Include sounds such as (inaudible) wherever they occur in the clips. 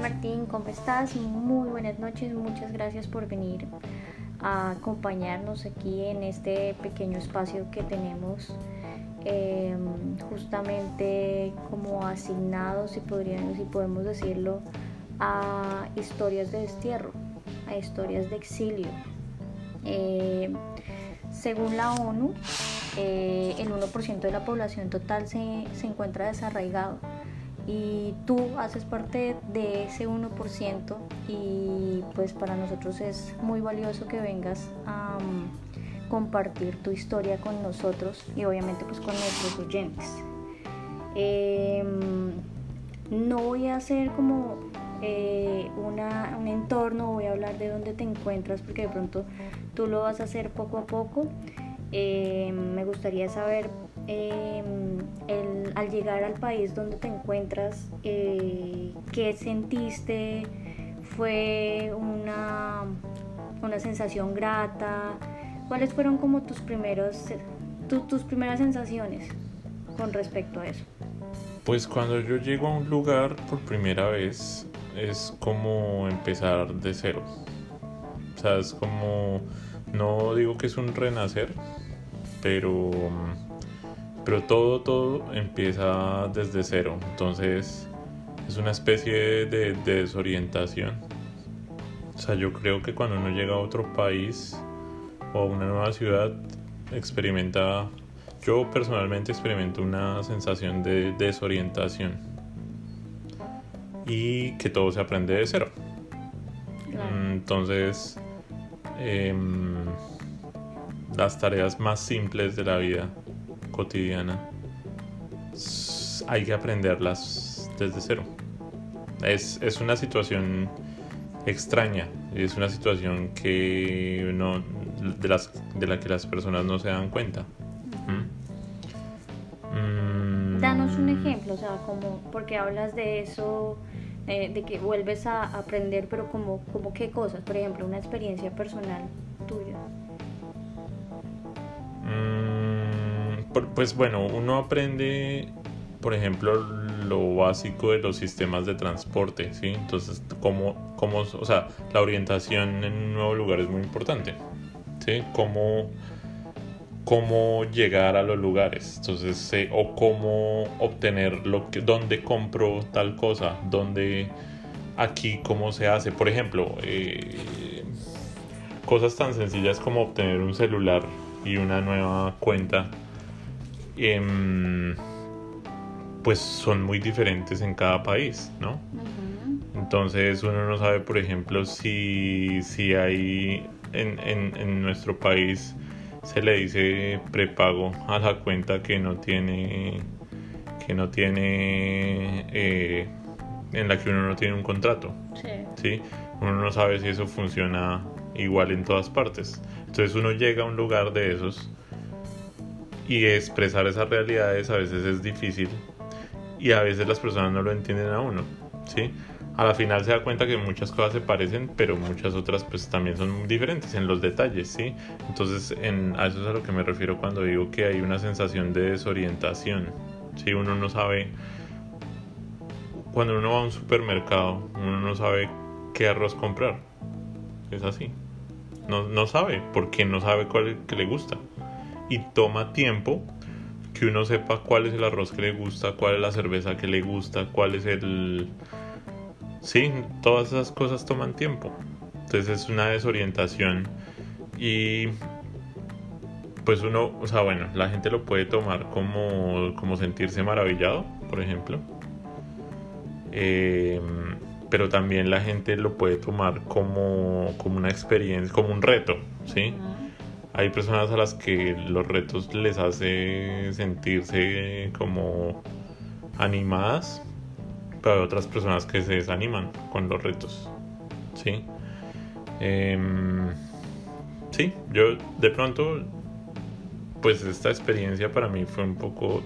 Martín, ¿cómo estás? Muy buenas noches, muchas gracias por venir a acompañarnos aquí en este pequeño espacio que tenemos em, justamente como asignados, si, podríamos, si podemos decirlo, a historias de destierro, a historias de exilio. Em, según la ONU, eh, el 1% de la población total se, se encuentra desarraigado y tú haces parte de ese 1% y pues para nosotros es muy valioso que vengas a um, compartir tu historia con nosotros y obviamente pues con nuestros oyentes. Em, no voy a hacer como eh, una, un entorno, voy a hablar de dónde te encuentras porque de pronto tú lo vas a hacer poco a poco. Em, me gustaría saber Em, al llegar al país donde te encuentras, eh, ¿qué sentiste? ¿Fue una, una sensación grata? ¿Cuáles fueron como tus, primeros, tus primeras sensaciones con respecto a eso? Pues cuando yo llego a un lugar por primera vez es como empezar de cero. O sea, es como, no digo que es un renacer, pero pero todo, todo empieza desde cero. Entonces es una especie de, desorientación. O sea, yo creo que cuando uno llega a otro país o a una nueva ciudad, experimenta, yo personalmente experimento una sensación de desorientación. Y que todo se aprende de cero. Entonces, em, las tareas más simples de la vida cotidiana, hay que aprenderlas desde cero. Es, es una situación extraña, es una situación que no, de, las, de la que las personas no se dan cuenta. Mm. Danos un ejemplo, o sea, como, porque hablas de eso, eh, de que vuelves a aprender, pero como, como qué cosas, por ejemplo, una experiencia personal tuya. Pues bueno, uno aprende, por ejemplo, lo básico de los sistemas de transporte, ¿sí? Entonces, cómo, cómo, o sea, la orientación en un nuevo lugar es muy importante, ¿sí? Cómo, cómo llegar a los lugares, entonces, o cómo obtener lo que, dónde compro tal cosa, dónde, aquí, cómo se hace, por ejemplo, eh, cosas tan sencillas como obtener un celular y una nueva cuenta Em, pues son muy diferentes en cada país, ¿no? Entonces uno no sabe, por ejemplo, si, si hay en, en, nuestro país se le dice prepago a la cuenta que no tiene que no tiene eh, en la que uno no tiene un contrato sí. uno no sabe si eso funciona igual en todas partes entonces uno llega a un lugar de esos y expresar esas realidades a veces es difícil y a veces las personas no lo entienden a uno, ¿sí? A la final se da cuenta que muchas cosas se parecen, pero muchas otras pues también son diferentes en los detalles, ¿sí? Entonces en, a eso es a lo que me refiero cuando digo que hay una sensación de desorientación, ¿sí? Uno no sabe, cuando uno va a un supermercado, uno no sabe qué arroz comprar, es así. No, no sabe, porque no sabe cuál que le gusta y toma tiempo que uno sepa cuál es el arroz que le gusta, cuál es la cerveza que le gusta, cuál es el... Sí, todas esas cosas toman tiempo. Entonces es una desorientación y pues uno, o sea, bueno, la gente lo puede tomar como, como sentirse maravillado, por ejemplo. Eh, pero también la gente lo puede tomar como, como una experiencia, como un reto, ¿sí? Hay personas a las que los retos les hace sentirse como animadas, pero hay otras personas que se desaniman con los retos. Sí. Em, sí, yo de pronto, pues esta experiencia para mí fue un poco,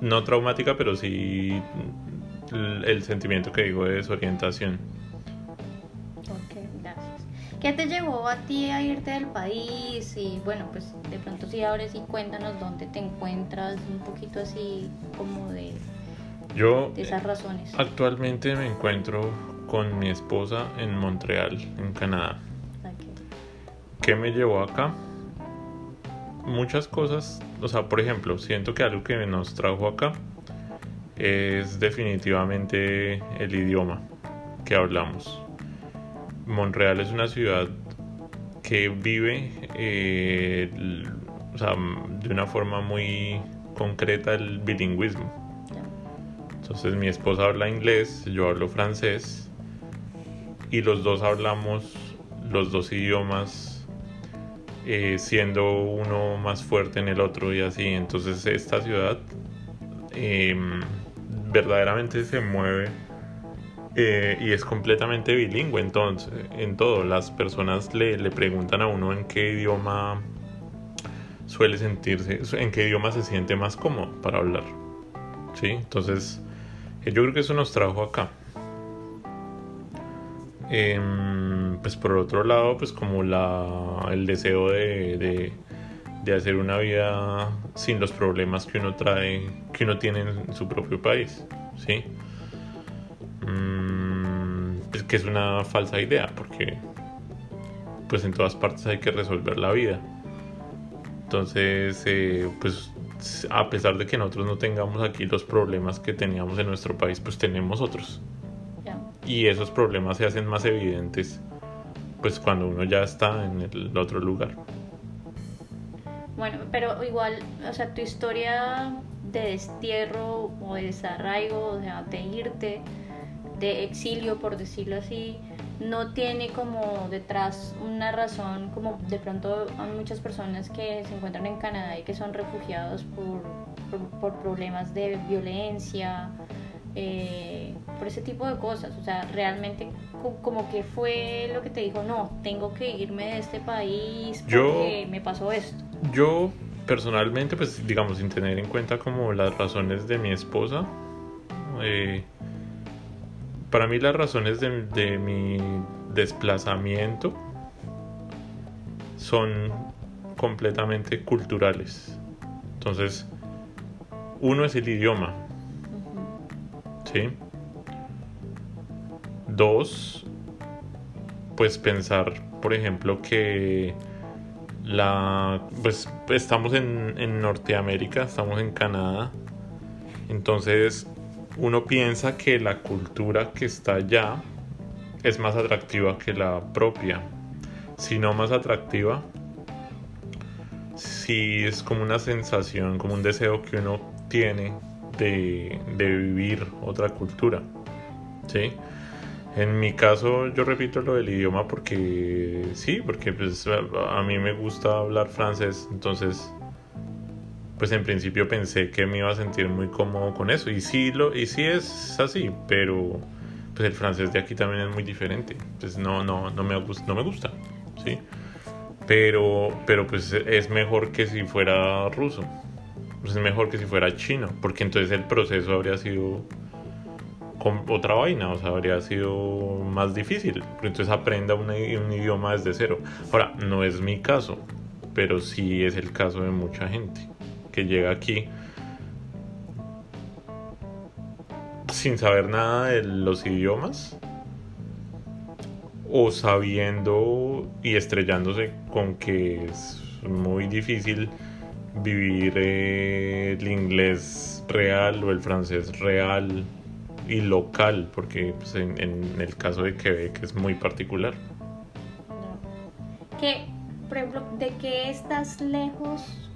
no traumática, pero sí el sentimiento que digo de desorientación ¿Qué te llevó a ti a irte del país? Y bueno, pues de pronto sí ahora sí cuéntanos dónde te encuentras, un poquito así como de Yo de esas razones. actualmente me encuentro con mi esposa en Montreal, en Canadá. ¿Qué me llevó acá? Muchas cosas, o sea, por ejemplo, siento que algo que nos trajo acá es definitivamente el idioma que hablamos. Montreal es una ciudad que vive eh, o sea, de una forma muy concreta el bilingüismo. Entonces mi esposa habla inglés, yo hablo francés y los dos hablamos los dos idiomas eh, siendo uno más fuerte en el otro y así. Entonces esta ciudad eh, verdaderamente se mueve eh, y es completamente bilingüe entonces en todo. Las personas le, le preguntan a uno en qué idioma suele sentirse, en qué idioma se siente más cómodo para hablar. ¿Sí? Entonces, eh, yo creo que eso nos trajo acá. Em, pues por otro lado, pues como la, el deseo de, de, hacer una vida sin los problemas que uno trae, que uno tiene en su propio país, ¿sí? Mm, pues que es una falsa idea, porque pues en todas partes hay que resolver la vida. Entonces, eh, pues a pesar de que nosotros no tengamos aquí los problemas que teníamos en nuestro país, pues tenemos otros. Y esos problemas se hacen más evidentes pues cuando uno ya está en el otro lugar. Bueno, pero igual, o sea, tu historia de destierro o de desarraigo, o sea, de irte, de exilio, por decirlo así, no tiene como detrás una razón, como de pronto hay muchas personas que se encuentran en Canadá y que son refugiados por, por, por problemas de violencia, eh, por ese tipo de cosas. O sea, realmente co- como que fue lo que te dijo, no, tengo que irme de este país Yo- porque me pasó esto. Yo personalmente, pues digamos, sin tener en cuenta como las razones de mi esposa, eh, para mí las razones de, mi desplazamiento son completamente culturales. Entonces, uno es el idioma. ¿sí? Dos, pues pensar, por ejemplo, que la, pues estamos en Norteamérica, estamos en Canadá, entonces uno piensa que la cultura que está allá es más atractiva que la propia, si no más atractiva, sí es como una sensación, como un deseo que uno tiene de, de vivir otra cultura, ¿sí? En mi caso, yo repito lo del idioma porque sí, porque pues a mí me gusta hablar francés, entonces pues en principio pensé que me iba a sentir muy cómodo con eso y sí lo y sí es así, pero pues el francés de aquí también es muy diferente, pues no no no me no me gusta, sí. Pero pero pues es mejor que si fuera ruso. Pues es mejor que si fuera chino, porque entonces el proceso habría sido con otra vaina, o sea, habría sido más difícil. Entonces aprenda un, un idioma desde cero. Ahora, no es mi caso, pero sí es el caso de mucha gente que llega aquí sin saber nada de los idiomas o sabiendo y estrellándose con que es muy difícil vivir eh, el inglés real o el francés real y local, porque pues, en, el caso de Quebec es muy particular. Que, por ejemplo, ¿de qué estás lejos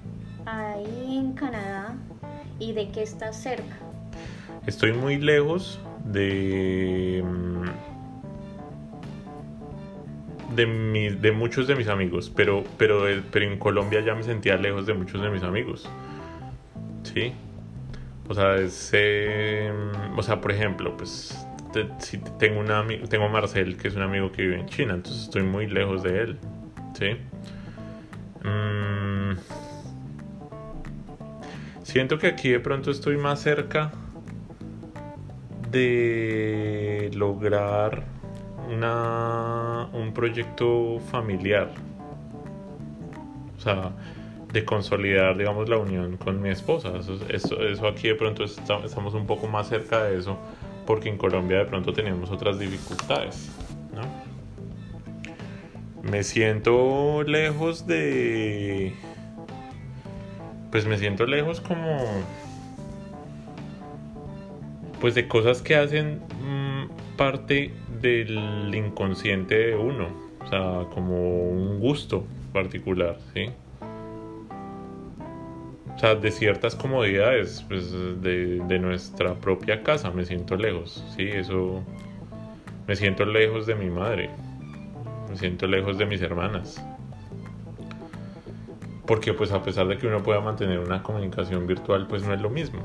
ahí en Canadá y de qué estás cerca? Estoy muy lejos de mm, de, mi- de muchos de mis amigos, pero, pero, eh, pero en Colombia ya me sentía lejos de muchos de mis amigos. ¿Sí? O sea, es, eh, o sea, por ejemplo, pues si tengo, un ami- tengo a Marcel, que es un amigo que vive en China, entonces estoy muy lejos de él. ¿Sí? Mm, siento que aquí de pronto estoy más cerca de lograr una, un proyecto familiar. O sea, de consolidar, digamos, la unión con mi esposa. Eso, aquí de pronto estamos un poco más cerca de eso, porque en Colombia de pronto tenemos otras dificultades. Me siento lejos de... Pues me siento lejos como... Pues de cosas que hacen mm, parte del inconsciente de uno. O sea, como un gusto particular, ¿sí? O sea, de ciertas comodidades pues, de, de, nuestra propia casa me siento lejos, ¿sí? Eso... Me siento lejos de mi madre, me siento lejos de mis hermanas. Porque pues a pesar de que uno pueda mantener una comunicación virtual, pues no es lo mismo.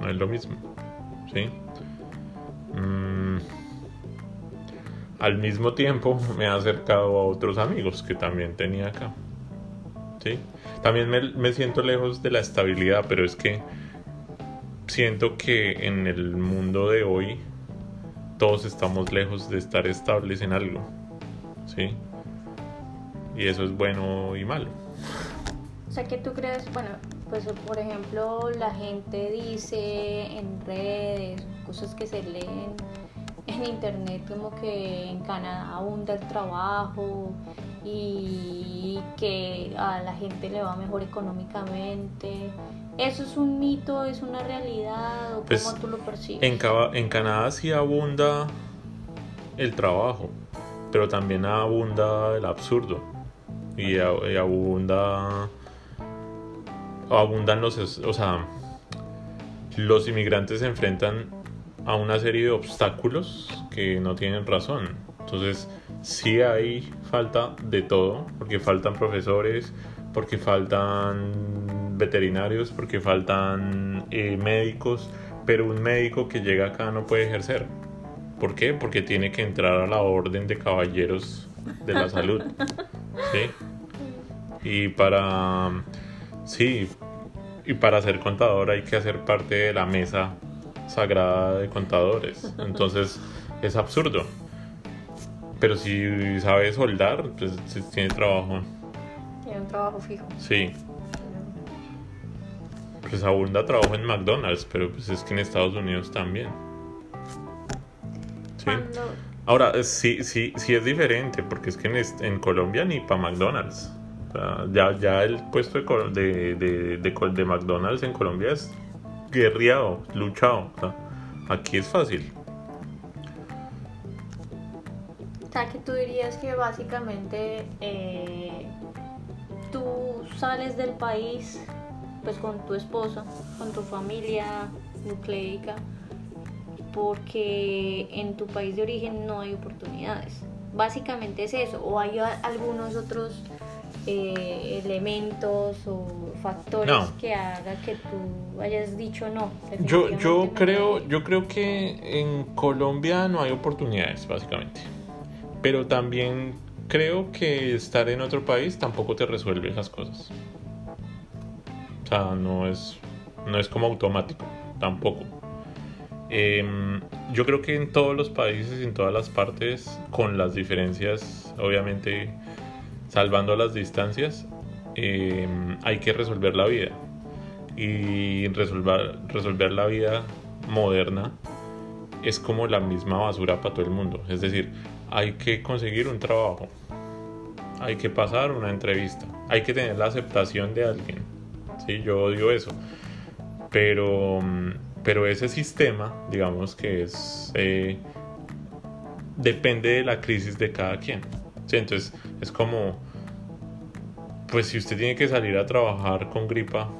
No es lo mismo, ¿sí? Mm. Al mismo tiempo me ha acercado a otros amigos que también tenía acá, ¿sí? También me, siento lejos de la estabilidad, pero es que siento que en el mundo de hoy todos estamos lejos de estar estables en algo. ¿Sí? Y eso es bueno y malo. O sea, que tú crees, bueno, pues por ejemplo, la gente dice en redes, cosas que se leen en internet, como que en Canadá abunda el trabajo y que a la gente le va mejor económicamente. ¿Eso es un mito, es una realidad o pues, cómo tú lo percibes? En, en Canadá sí abunda el trabajo, pero también abunda el absurdo y, abunda abundan los o sea los inmigrantes se enfrentan a una serie de obstáculos que no tienen razón entonces sí hay falta de todo, porque faltan profesores, porque faltan veterinarios, porque faltan eh, médicos, pero un médico que llega acá no puede ejercer. ¿Por qué? Porque tiene que entrar a la orden de caballeros de la salud. (laughs) ¿Sí? Y para... Sí, y para ser contador hay que hacer parte de la mesa sagrada de contadores. Entonces es absurdo. Pero si sabe soldar, pues tiene trabajo. Tiene un trabajo fijo. Sí. Pues abunda trabajo en McDonald's, pero pues es que en Estados Unidos también. Sí. Ahora, sí, sí, sí es diferente, porque es que en, en Colombia ni para McDonald's. ya, ya el puesto de, de, de, de, McDonald's en Colombia es guerreado, luchado. aquí es fácil. sea, que tú dirías que básicamente eh, tú sales del país pues con tu esposo, con tu familia nucleica, porque en tu país de origen no hay oportunidades. Básicamente es eso, o hay algunos otros eh, elementos o factores que haga que tú hayas dicho no. Yo, yo creo, yo creo que en Colombia no hay oportunidades, básicamente pero también creo que estar en otro país tampoco te resuelve esas cosas. O sea, no es, no es como automático, tampoco. Em, yo creo que en todos los países, en todas las partes, con las diferencias, obviamente salvando las distancias, em, hay que resolver la vida. Y resolver, resolver la vida moderna es como la misma basura para todo el mundo. Es decir, hay que conseguir un trabajo, hay que pasar una entrevista, hay que tener la aceptación de alguien. ¿sí? Yo odio eso. Pero, pero ese sistema, digamos que es... Eh, depende de la crisis de cada quien. ¿sí? Entonces es como, pues si usted tiene que salir a trabajar con gripa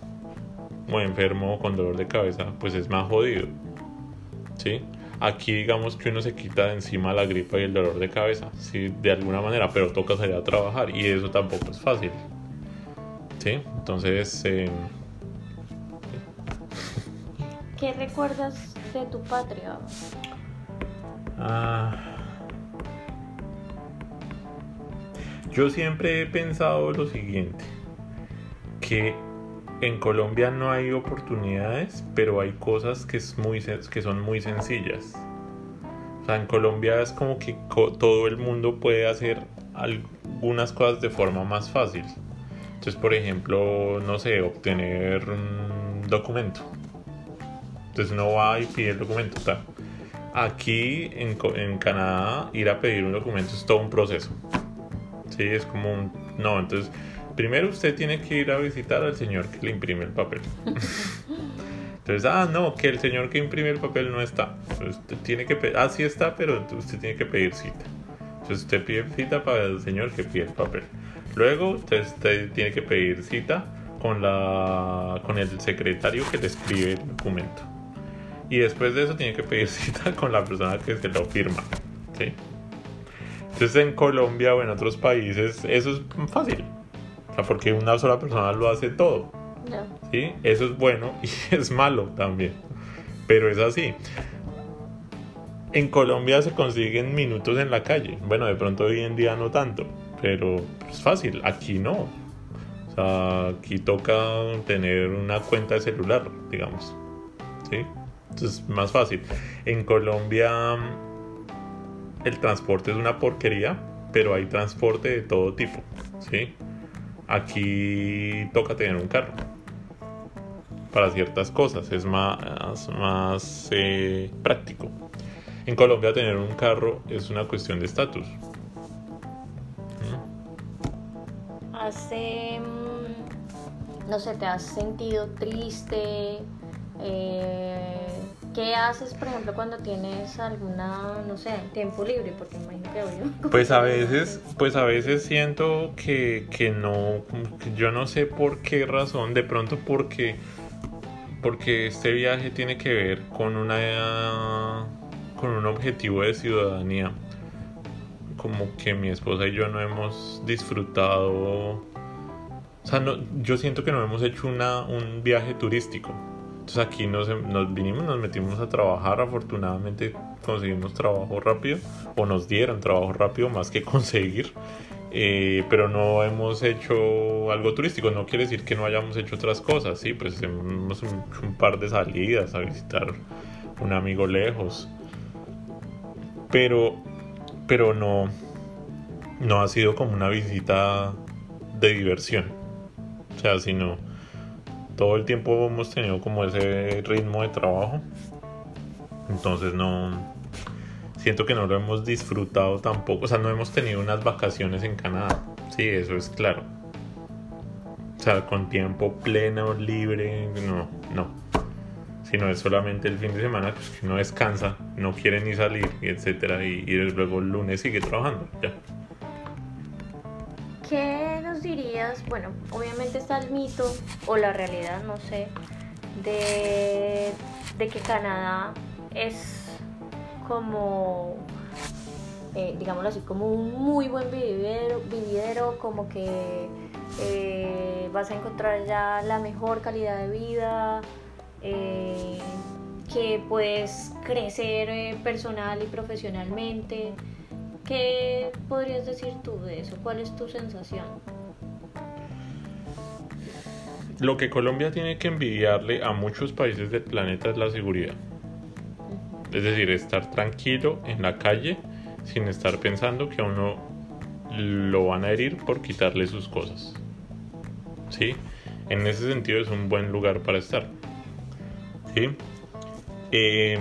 o enfermo o con dolor de cabeza, pues es más jodido. ¿sí? Aquí digamos que uno se quita de encima la gripa y el dolor de cabeza, sí, de alguna manera, pero toca salir a trabajar y eso tampoco es fácil. ¿Sí? Entonces... Eh... ¿Qué recuerdas de tu patria? Ah, yo siempre he pensado lo siguiente, que en Colombia no hay oportunidades, pero hay cosas que, es muy, que son muy sencillas. O sea, en Colombia es como que todo el mundo puede hacer algunas cosas de forma más fácil. Entonces, por ejemplo, no sé, obtener un documento. Entonces uno va y pide el documento. Tal. Aquí en, en Canadá, ir a pedir un documento es todo un proceso. Sí, es como un... No, entonces, primero usted tiene que ir a visitar al señor que le imprime el papel. (laughs) Entonces, ah, no, que el señor que imprime el papel no está. Usted tiene que ah, sí está, pero usted tiene que pedir cita. Entonces usted pide cita para el señor que pide el papel. Luego usted, tiene que pedir cita con, la, con el secretario que le escribe el documento. Y después de eso tiene que pedir (laughs) cita con la persona que se lo firma. ¿sí? Entonces en Colombia o en otros países eso es fácil. O sea, porque una sola persona lo hace todo. ¿sí? Eso es bueno (laughs) y es malo también. Pero es así. En Colombia se consiguen minutos en la calle. Bueno, de pronto hoy en día no tanto. Pero es fácil. Aquí no. O sea, aquí toca tener una cuenta de celular, digamos. ¿Sí? Entonces, más fácil. En Colombia el transporte es una porquería, pero hay transporte de todo tipo, ¿sí? Aquí toca tener un carro para ciertas cosas, es más, más eh, práctico. En Colombia tener un carro es una cuestión de estatus. Hace, mm, no sé, te has sentido triste, eh, ¿Qué haces, por ejemplo, cuando tienes alguna, no sé, tiempo libre? Porque imagino que. Pues a veces, pues a veces siento que, que no, yo no sé por qué razón, de pronto porque, porque este viaje tiene que ver con una, con un objetivo de ciudadanía. Como que mi esposa y yo no hemos disfrutado, o sea, no, yo siento que no hemos hecho una, un viaje turístico entonces aquí nos, vinimos, nos metimos a trabajar, afortunadamente conseguimos trabajo rápido, o nos dieron trabajo rápido más que (laughs) conseguir. Eh, pero no hemos hecho algo turístico, no quiere decir que no hayamos hecho otras cosas, sí, pues hemos un par de salidas a visitar un amigo lejos, pero, pero no, no ha sido como una visita de diversión, o sea, sino todo el tiempo hemos tenido como ese ritmo de trabajo. Entonces no siento que no lo hemos disfrutado tampoco, o sea, no hemos tenido unas vacaciones en Canadá. Sí, eso es claro. O sea, con tiempo pleno, libre, no, no. Sino es solamente el fin de semana pues, que uno descansa, no quiere ni salir, etcétera, y, y luego el lunes sigue trabajando. Ya. ¿Qué dirías? Bueno, obviamente está el mito o la realidad, no sé, de, que Canadá es como, eh, digámoslo así, como un muy buen vividero, vividero como que eh, vas a encontrar ya la mejor calidad de vida, eh, que puedes crecer personal y profesionalmente. ¿Qué podrías decir tú de eso? ¿Cuál es tu sensación? Lo que Colombia tiene que envidiarle a muchos países del planeta es la seguridad. Es decir, estar tranquilo en la calle sin estar pensando que a uno lo van a herir por quitarle sus cosas. ¿Sí? En ese sentido es un buen lugar para estar. ¿Sí? Eh,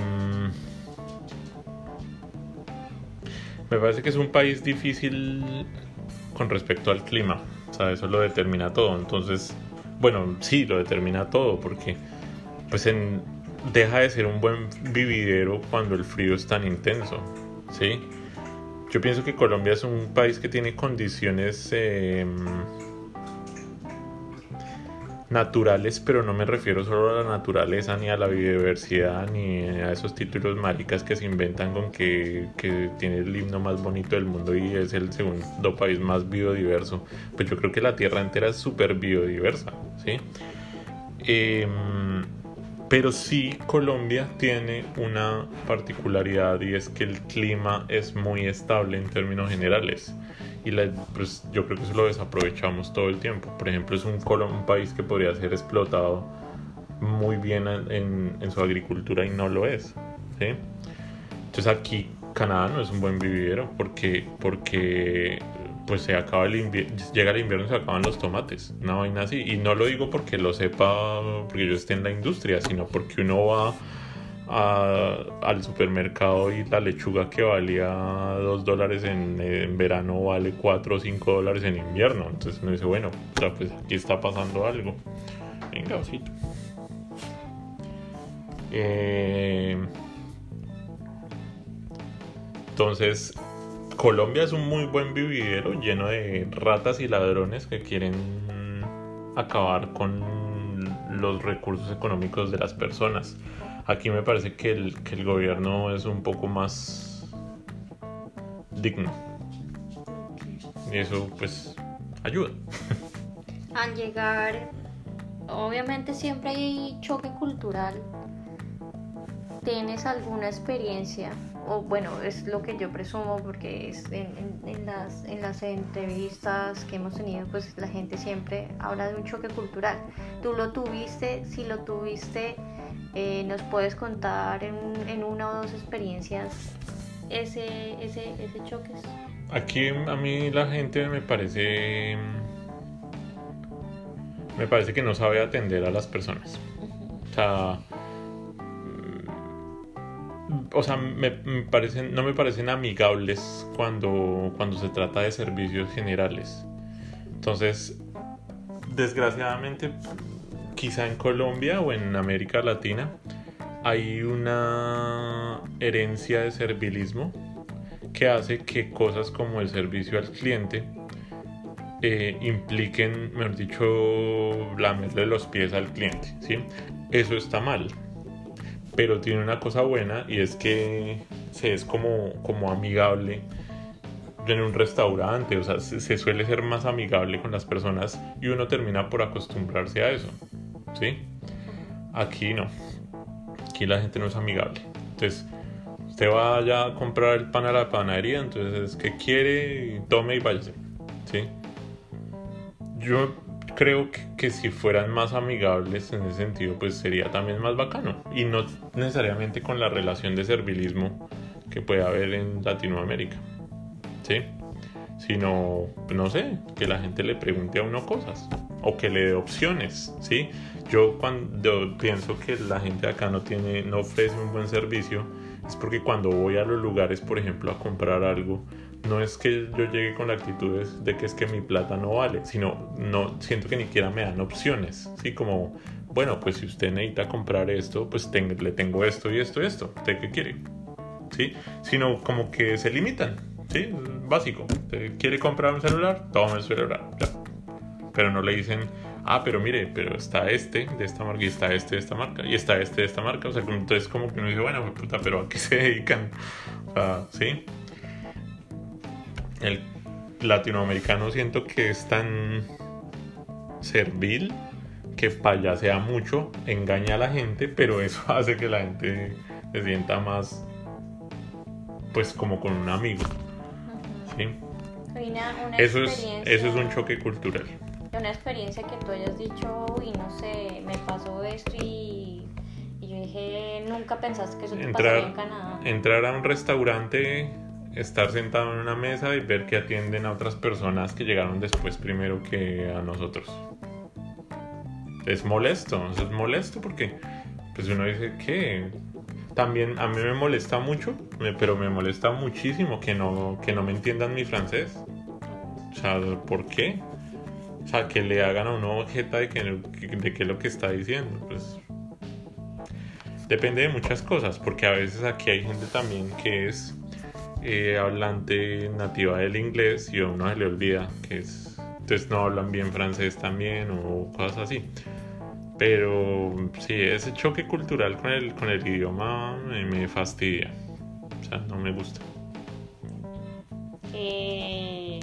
Me parece que es un país difícil con respecto al clima. O sea, eso lo determina todo. Entonces, bueno, sí, lo determina todo porque pues deja de ser un buen vividero cuando el frío es tan intenso. ¿Sí? Yo pienso que Colombia es un país que tiene condiciones... Eh, naturales, pero no me refiero solo a la naturaleza, ni a la biodiversidad, ni a esos títulos maricas que se inventan con que, tiene el himno más bonito del mundo y es el segundo país más biodiverso. Pues yo creo que la Tierra entera es súper biodiversa, ¿sí? Em, pero sí Colombia tiene una particularidad y es que el clima es muy estable en términos generales y pues yo creo que eso lo desaprovechamos todo el tiempo. Por ejemplo, es un, un país que podría ser explotado muy bien en, su agricultura y no lo es. Entonces aquí Canadá no es un buen vividero porque, porque pues se acaba el llega el invierno y se acaban los tomates, una vaina así. Y no lo digo porque lo sepa, porque yo esté en la industria, sino porque uno va al supermercado y la lechuga que valía 2 dólares en, verano vale 4 o 5 dólares en invierno. Entonces uno dice, bueno, pues aquí está pasando algo. Venga, osito. Eh, entonces, Colombia es un muy buen vividero lleno de ratas y ladrones que quieren acabar con los recursos económicos de las personas. Aquí me parece que el, que el gobierno es un poco más digno. Y eso pues ayuda. (laughs) Al llegar, obviamente siempre hay choque cultural. ¿Tienes alguna experiencia o bueno, es lo que yo presumo porque es en, las, en las entrevistas que hemos tenido, pues la gente siempre habla de un choque cultural. ¿Tú lo tuviste? Si lo tuviste, eh, ¿nos puedes contar en, una o dos experiencias ese, ese, ese choque? Aquí a mí la gente me parece... Me parece que no sabe atender a las personas. O sea o sea, me, parecen, no me parecen amigables cuando, cuando se trata de servicios generales. Entonces, desgraciadamente, quizá en Colombia o en América Latina hay una herencia de servilismo que hace que cosas como el servicio al cliente eh, impliquen, mejor dicho, lamerle los pies al cliente. ¿sí? Eso está mal pero tiene una cosa buena y es que se es como, como amigable en un restaurante, o sea, se, suele ser más amigable con las personas y uno termina por acostumbrarse a eso, ¿sí? Aquí no, aquí la gente no es amigable. Entonces, usted va a comprar el pan a la panadería, entonces, ¿qué quiere? Tome y váyase, ¿sí? Yo creo que, si fueran más amigables en ese sentido, pues sería también más bacano. Y no necesariamente con la relación de servilismo que puede haber en Latinoamérica. ¿Sí? Sino, no sé, que la gente le pregunte a uno cosas o que le dé opciones, ¿sí? Yo cuando pienso que la gente acá no tiene, no ofrece un buen servicio, es porque cuando voy a los lugares, por ejemplo, a comprar algo, no es que yo llegue con la actitud de que es que mi plata no vale, sino no siento que ni siquiera me dan opciones, ¿sí? Como, bueno, pues si usted necesita comprar esto, pues le tengo esto y esto y esto, ¿usted qué quiere? ¿Sí? Sino como que se limitan, ¿sí? Básico. quiere comprar un celular? Toma el celular, ya. Pero no le dicen, ah, pero mire, pero está este de esta marca y está este de esta marca y está este de esta marca. O sea, entonces como que uno dice, bueno, pues puta, pero ¿a qué se dedican? Sea, ¿sí? el latinoamericano siento que es tan servil que payasea mucho, engaña a la gente, pero eso (laughs) hace que la gente se sienta más pues como con un amigo. ¿sí? eso, es, eso es un choque cultural. Una experiencia que tú hayas dicho, uy, no sé, me pasó esto y, y yo dije, nunca pensaste que eso te entrar, pasaría en Canadá. Entrar a un restaurante estar sentado en una mesa y ver que atienden a otras personas que llegaron después primero que a nosotros. Es molesto, es molesto porque pues uno dice que también a mí me molesta mucho, pero me molesta muchísimo que no, que no me entiendan mi francés. O sea, ¿por qué? O sea, que le hagan a uno objeto de, que, de qué es lo que está diciendo. Pues depende de muchas cosas, porque a veces aquí hay gente también que es eh, hablante nativa del inglés y a uno se le olvida que es, entonces no hablan bien francés también o cosas así. Pero sí, ese choque cultural con el, con el idioma me, fastidia. O sea, no me gusta. Eh,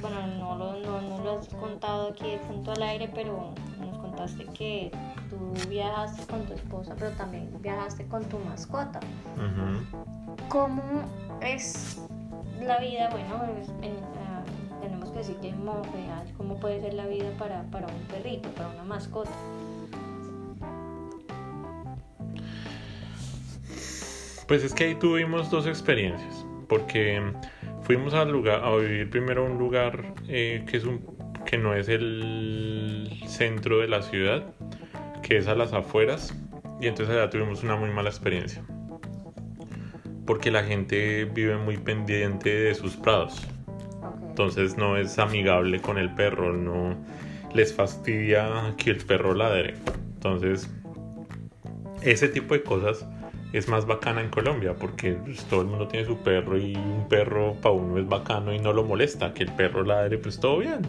bueno, no lo, no, has contado aquí de punto al aire, pero nos contaste que tú viajaste con tu esposa, pero también viajaste con tu mascota. ¿Cómo es la vida? Bueno, ah, tenemos que decir que es real. ¿Cómo puede ser la vida para, para un perrito, para una mascota? Pues es que ahí tuvimos dos experiencias, porque fuimos al lugar, a vivir primero a un lugar eh, que, es un, que no es el centro de la ciudad, que es a las afueras, y entonces allá tuvimos una muy mala experiencia. Porque la gente vive muy pendiente de sus prados. Entonces no es amigable con el perro, no les fastidia que el perro ladre. Entonces, ese tipo de cosas es más bacana en Colombia porque pues, todo el mundo tiene su perro y un perro para uno es bacano y no lo molesta. Que el perro ladre, pues todo bien.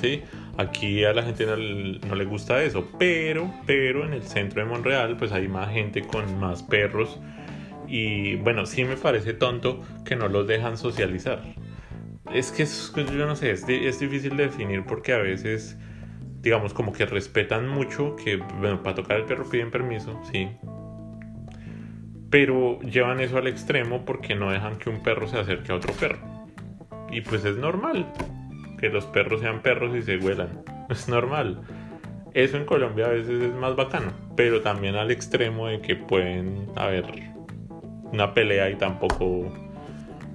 ¿Sí? Aquí a la gente no, le gusta eso, pero, pero en el centro de Monreal pues hay más gente con más perros y bueno, sí me parece tonto que no los dejan socializar. Es que yo no sé, es, es difícil de definir porque a veces, digamos, como que respetan mucho que, bueno, para tocar el perro piden permiso, sí. Pero llevan eso al extremo porque no dejan que un perro se acerque a otro perro. Y pues es normal que los perros sean perros y se huelan. (laughs) Es normal. Eso en Colombia a veces es más bacano, pero también al extremo de que pueden haber una pelea y tampoco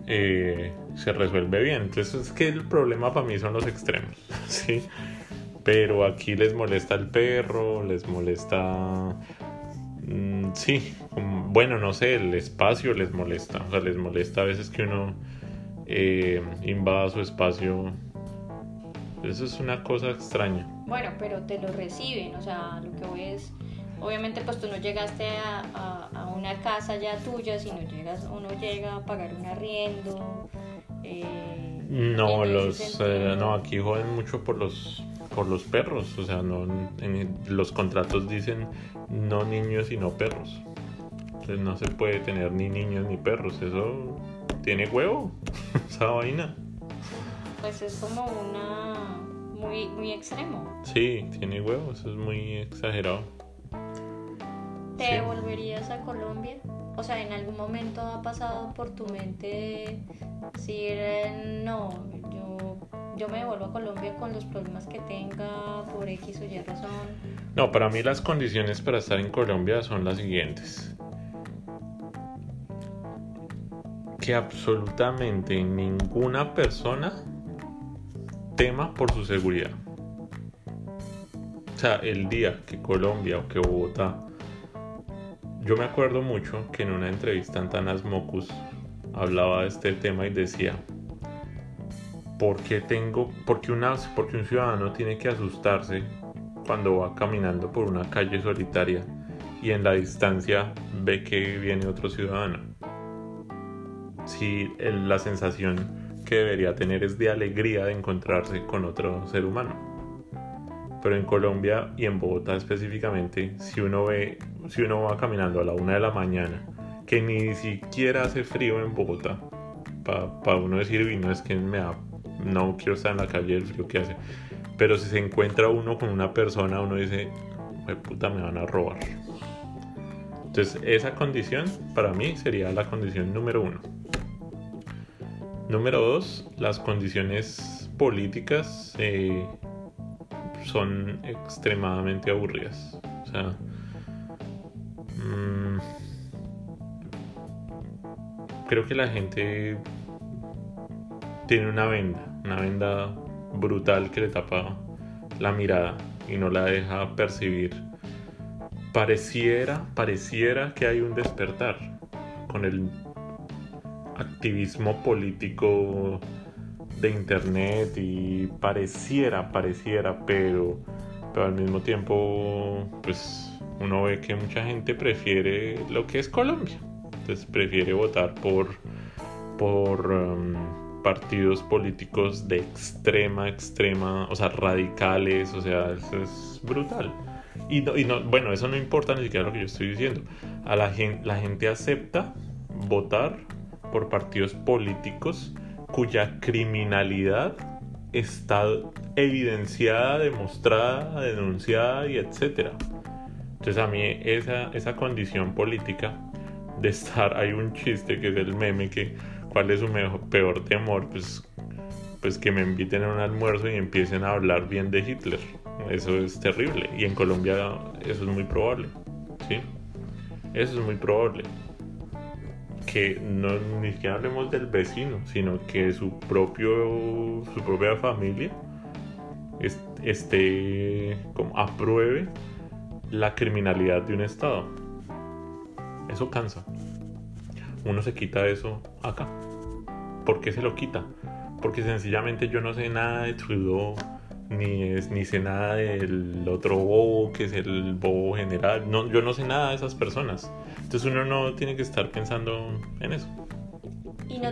eh, se resuelve bien. Entonces es que el problema para mí son los extremos, (laughs) ¿sí? Pero aquí les molesta el perro, les molesta... Mm, sí, bueno, no sé, el espacio les molesta. O sea, les molesta a veces que uno eh, invada su espacio eso es una cosa extraña. Bueno, pero te lo reciben, o sea, lo que voy es, obviamente pues tú no llegaste a, a, una casa ya tuya, sino llegas, uno llega a pagar un arriendo. Eh, no, los, eh, no, aquí joden mucho por los, por los perros, o sea, no, en los contratos dicen no niños sino perros. Entonces no se puede tener ni niños ni perros, eso tiene huevo, (laughs) esa vaina. Pues es como una muy, muy extremo. Sí, tiene huevos, es muy exagerado. ¿Te volverías a Colombia? O sea, ¿en algún momento ha pasado por tu mente decir, no, yo, yo me devuelvo a Colombia con los problemas que tenga por X o Y razón? No, para mí las condiciones para estar en Colombia son las siguientes. Que absolutamente ninguna persona tema por su seguridad. O sea, el día que Colombia o que Bogotá, yo me acuerdo mucho que en una entrevista en Tanas Mocus hablaba de este tema y decía, ¿por qué tengo, porque, una, porque un ciudadano tiene que asustarse cuando va caminando por una calle solitaria y en la distancia ve que viene otro ciudadano? Si la sensación debería tener es de alegría de encontrarse con otro ser humano. Pero en Colombia y en Bogotá específicamente, si uno ve, si uno va caminando a la una de la mañana, que ni siquiera hace frío en Bogotá, para uno decir, no es que me da, no quiero estar en la calle el frío que hace. Pero si se encuentra uno con una persona, uno dice, puta, me van a robar. Entonces, esa condición para mí sería la condición número uno. Número dos, las condiciones políticas eh, son extremadamente aburridas. O sea, mm, creo que la gente tiene una venda, una venda brutal que le tapa la mirada y no la deja percibir. Pareciera, pareciera que hay un despertar con el activismo político de internet y pareciera, pareciera, pero, pero al mismo tiempo, pues uno ve que mucha gente prefiere lo que es Colombia. Entonces prefiere votar por, por um, partidos políticos de extrema, extrema, o sea, radicales, o sea, eso es brutal. Y, y no, bueno, eso no importa ni siquiera lo que yo estoy diciendo. A la gente, la gente acepta votar por partidos políticos cuya criminalidad está evidenciada, demostrada, denunciada y etcétera. Entonces a mí esa, esa condición política de estar, hay un chiste que es el meme que cuál es su mejor, peor temor, pues, pues que me inviten a un almuerzo y empiecen a hablar bien de Hitler. Eso es terrible y en Colombia eso es muy probable, ¿sí? Eso es muy probable. Que no ni siquiera hablemos del vecino, sino que su propio su propia familia esté como apruebe la criminalidad de un estado. Eso cansa. Uno se quita eso acá. ¿Por qué se lo quita? Porque sencillamente yo no sé nada de Trudeau, ni, es, ni sé nada del otro bobo que es el bobo general. No, yo no sé nada de esas personas. Entonces uno no tiene que estar pensando en eso. ¿Y no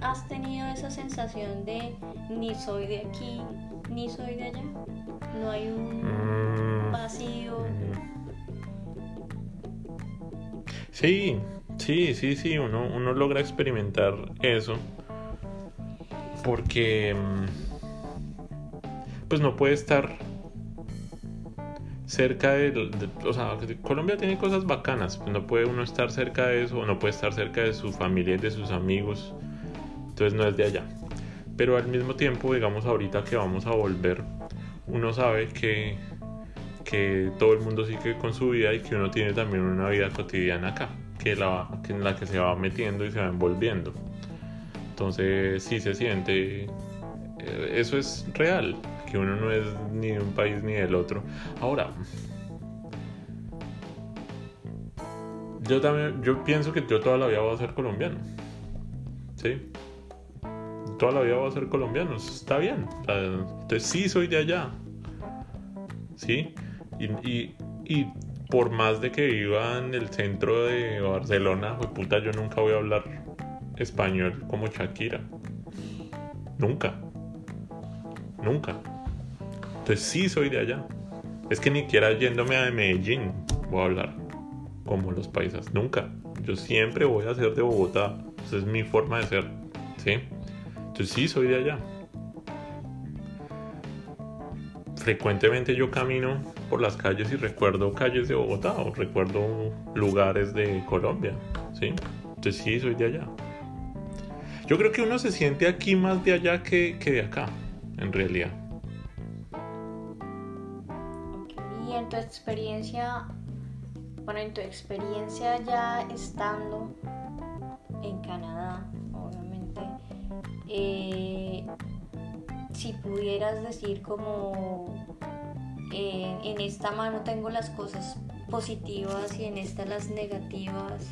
has tenido esa sensación de ni soy de aquí, ni soy de allá? No hay un mm. vacío. Mm. Sí, sí, sí, sí, uno, uno logra experimentar eso. Porque mm, pues no puede estar cerca de, o sea, Colombia tiene cosas bacanas, no puede uno estar cerca de eso, no puede estar cerca de su familia y de sus amigos, entonces no es de allá. Pero al mismo tiempo, digamos ahorita que vamos a volver, uno sabe que, que todo el mundo sigue con su vida y que uno tiene también una vida cotidiana acá, que, la, que en la que se va metiendo y se va envolviendo. Entonces sí se siente, eh, eso es real, que uno no es ni de un país ni del otro. Ahora, yo también, yo pienso que yo toda la vida voy a ser colombiano. ¿Sí? Toda voy a ser colombiano, está bien. Entonces sí soy de allá. ¿Sí? Y, y, por más de que viva en el centro de Barcelona, pues puta, yo nunca voy a hablar español como Shakira. Nunca. Nunca. Entonces sí soy de allá. Es que ni siquiera yéndome a Medellín voy a hablar como los paisas. Nunca. Yo siempre voy a ser de Bogotá. Esa es mi forma de ser. ¿Sí? Entonces sí soy de allá. Frecuentemente yo camino por las calles y recuerdo calles de Bogotá o recuerdo lugares de Colombia. ¿Sí? Entonces sí soy de allá. Yo creo que uno se siente aquí más de allá que, que de acá, en realidad. Tu experiencia, bueno, en tu experiencia ya estando en Canadá, obviamente, eh, si pudieras decir como eh, en esta mano tengo las cosas positivas y en esta las negativas,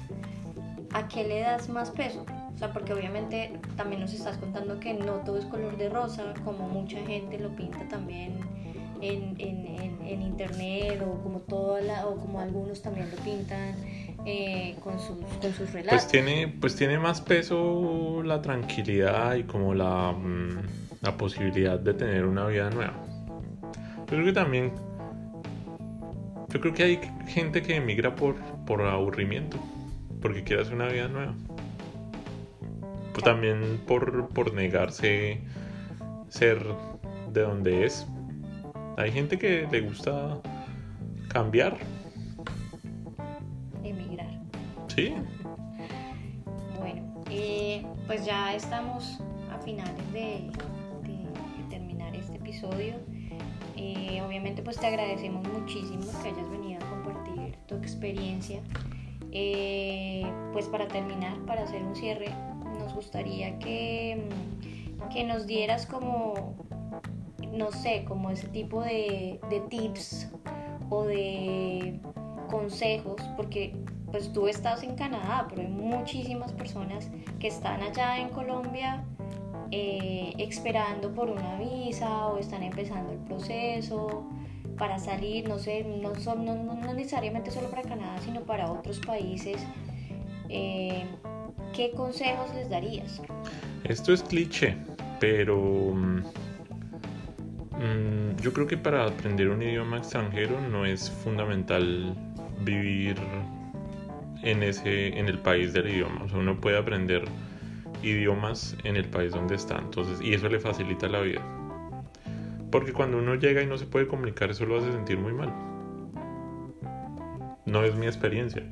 ¿a qué le das más peso? O sea, porque obviamente también nos estás contando que no todo es color de rosa, como mucha gente lo pinta también en, en, en, internet o como, toda la, o como algunos también lo pintan eh, con, sus, con sus relatos. Pues tiene, pues tiene más peso la tranquilidad y como la, mm, la posibilidad de tener una vida nueva. Yo creo que también, yo creo que hay gente que emigra por, por aburrimiento, porque quiere hacer una vida nueva. Pues también por, por negarse ser de donde es, hay gente que le gusta cambiar. Emigrar. Sí. Bueno, eh, pues ya estamos a finales de, terminar este episodio. Eh, obviamente pues te agradecemos muchísimo que hayas venido a compartir tu experiencia. Eh, pues para terminar, para hacer un cierre, nos gustaría que, que nos dieras como no sé, como ese tipo de, tips o de consejos, porque pues tú estás en Canadá, pero hay muchísimas personas que están allá en Colombia eh, esperando por una visa o están empezando el proceso para salir, no sé, no, son, no, necesariamente solo para Canadá, sino para otros países. Eh, ¿Qué consejos les darías? Esto es cliché, pero mm, yo creo que para aprender un idioma extranjero no es fundamental vivir en, ese, en el país del idioma. O sea, uno puede aprender idiomas en el país donde está. Entonces, y eso le facilita la vida. Porque cuando uno llega y no se puede comunicar, eso lo hace sentir muy mal. No es mi experiencia.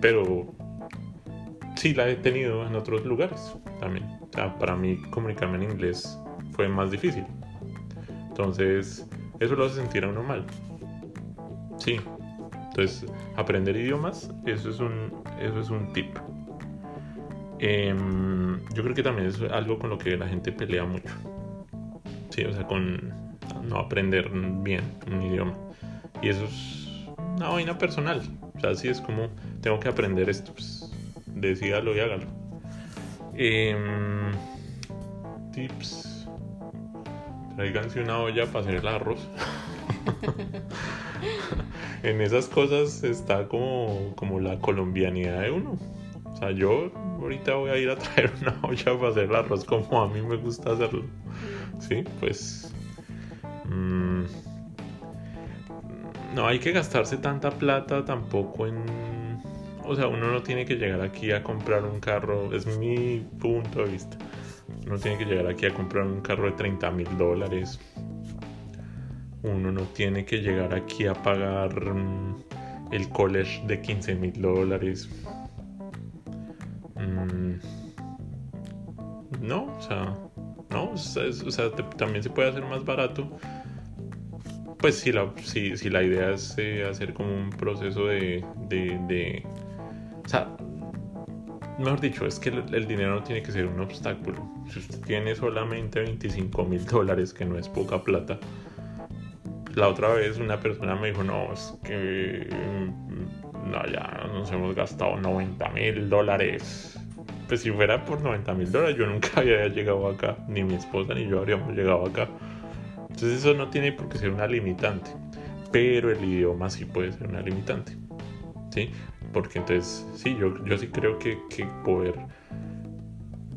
Pero sí la he tenido en otros lugares también. Para mí comunicarme en inglés fue más difícil. Entonces, eso lo hace sentir a uno mal. Sí. Entonces, aprender idiomas, eso es un, eso es un tip. Em, yo creo que también es algo con lo que la gente pelea mucho. Sí, o sea, con no aprender bien un idioma. Y eso es una vaina personal. O sea, así es como tengo que aprender esto. Pues, decídalo y hágalo. Em, tips. Traiganse una olla para hacer el arroz. (laughs) en esas cosas está como, como la colombianidad de uno. O sea, yo ahorita voy a ir a traer una olla para hacer el arroz como a mí me gusta hacerlo. Sí, pues... Mm, no hay que gastarse tanta plata tampoco en... O sea, uno no tiene que llegar aquí a comprar un carro, es mi punto de vista. Uno tiene que llegar aquí a comprar un carro de 30 mil dólares, uno no tiene que llegar aquí a pagar mm, el college de 15 mil dólares. Mm, no, o sea, no, o sea, también se puede hacer más barato. Pues si la, si, si la idea es eh, hacer como un proceso de, de, sea, mejor dicho, es que el, el, dinero no tiene que ser un obstáculo. Si usted tiene solamente 25 mil dólares, que no es poca plata, la otra vez una persona me dijo, no, es que mm, no, ya nos hemos gastado 90 mil dólares. Pues si fuera por 90 mil dólares, yo nunca (laughs) había llegado acá, ni mi esposa ni yo habríamos llegado acá. Entonces eso no tiene por qué ser una limitante, pero el idioma sí puede ser una limitante. ¿Sí? Porque entonces, sí, yo, yo sí creo que, que poder...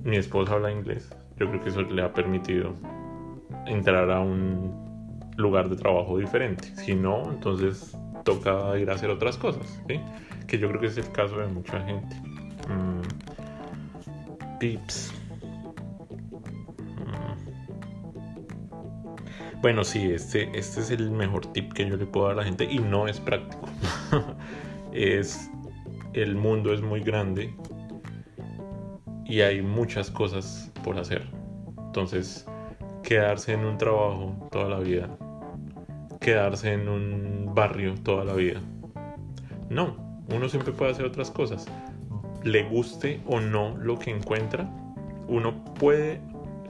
Mi esposa habla inglés, yo creo que eso le ha permitido entrar a un lugar de trabajo diferente. Si no, entonces toca ir a hacer otras cosas, ¿sí? Que yo creo que es el caso de mucha gente. Mm. Tips. Mm. Bueno, sí, este, este es el mejor tip que yo le puedo dar a la gente y no es práctico. (laughs) es el mundo es muy grande y hay muchas cosas por hacer. Entonces, quedarse en un trabajo toda la vida quedarse en un barrio toda la vida. No, uno siempre puede hacer otras cosas. Le guste o no lo que encuentra, uno puede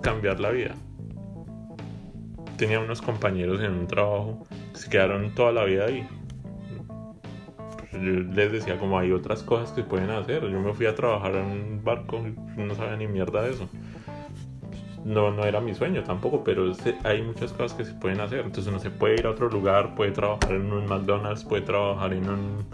cambiar la vida. Tenía unos compañeros en un trabajo que se quedaron toda la vida ahí. Les decía como hay otras cosas que pueden hacer. Yo me fui a trabajar en un barco no sabía ni mierda de eso no, no era mi sueño tampoco, pero hay muchas cosas que se pueden hacer. Entonces uno se puede ir a otro lugar, puede trabajar en un McDonald's, puede trabajar en un,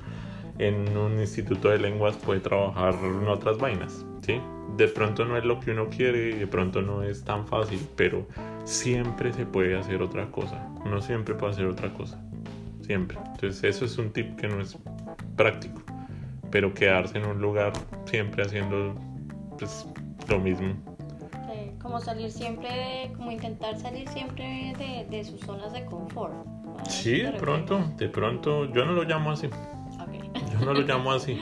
en un instituto de lenguas, puede trabajar en otras vainas, ¿sí? De pronto no es lo que uno quiere y de pronto no es tan fácil, pero siempre se puede hacer otra cosa. Uno siempre puede hacer otra cosa. Siempre. Entonces eso es un tip que no es práctico. Pero quedarse en un lugar siempre haciendo pues, lo mismo como salir siempre, como intentar salir siempre de, sus zonas de confort. Sí, de pronto, de pronto, yo no lo llamo así. Yo no lo (laughs) llamo así.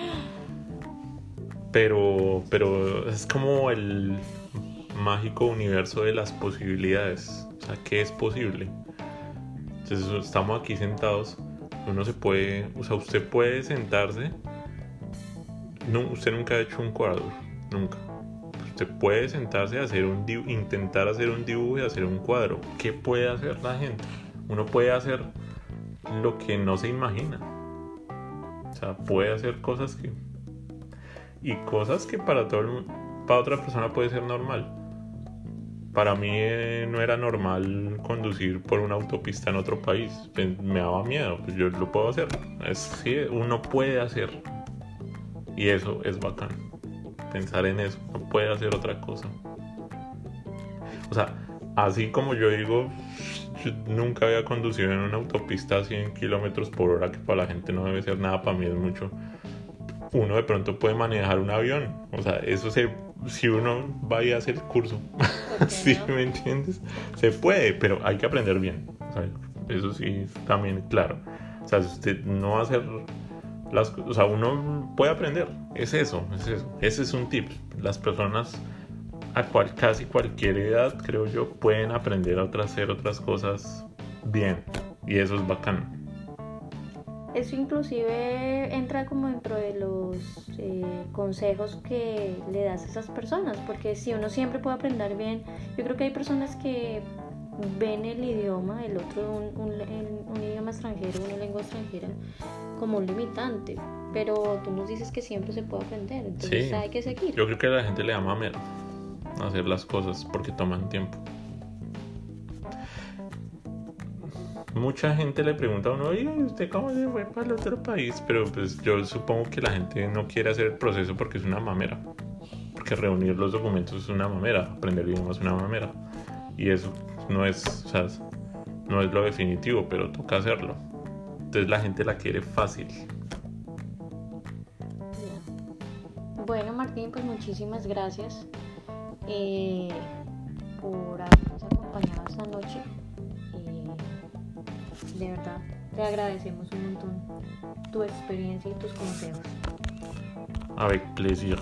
Pero, pero es como el mágico universo de las posibilidades. O sea, ¿qué es posible? Entonces estamos aquí sentados. Uno se puede, o sea, usted puede sentarse. No, usted nunca ha hecho un cuadro, nunca puede sentarse a hacer un intentar hacer un dibujo y hacer un cuadro. ¿Qué puede hacer la gente? Uno puede hacer lo que no se imagina. O sea, puede hacer cosas que y cosas que para todo para otra persona puede ser normal. Para mí eh, no era normal conducir por una autopista en otro país. Me daba miedo, pues yo lo puedo hacer. Es sí, uno puede hacer. Y eso es bacán pensar en eso, no puede hacer otra cosa. O sea, así como yo digo, nunca había conducido en una autopista a 100 kilómetros por hora, que para la gente no debe ser nada, para mí es mucho. Uno de pronto puede manejar un avión, o sea, eso se, si uno vaya a hacer curso, (laughs) (laughs) ¿sí me entiendes? Se puede, pero hay que aprender bien, eso sí, también claro. O sea, si usted no va a hacer o sea, uno puede aprender. Es eso, es eso. Ese es un tip. Las personas a cual, casi cualquier edad, creo yo, pueden aprender a hacer otras cosas bien. Y eso es bacano. Eso inclusive entra como dentro de los eh, consejos que le das a esas personas, porque si uno siempre puede aprender bien, yo creo que hay personas que ven el idioma, el otro, un, un, idioma extranjero, una lengua extranjera, como un limitante. Pero tú nos dices que siempre se puede aprender, entonces hay que seguir. Yo creo que a la gente le da mamera hacer las cosas porque toman tiempo. Mucha gente le pregunta a uno, oye, ¿usted cómo se fue para el otro país? Pero pues yo supongo que la gente no quiere hacer el proceso porque es una mamera. Porque reunir los documentos es una mamera, aprender idiomas es una mamera. Y eso no es, o sea, no es lo definitivo, pero toca hacerlo. Entonces la gente la quiere fácil. Bueno, Martín, pues muchísimas gracias eh, por habernos acompañado esta noche. De verdad, te agradecemos un montón tu experiencia y tus consejos. Avec plaisir.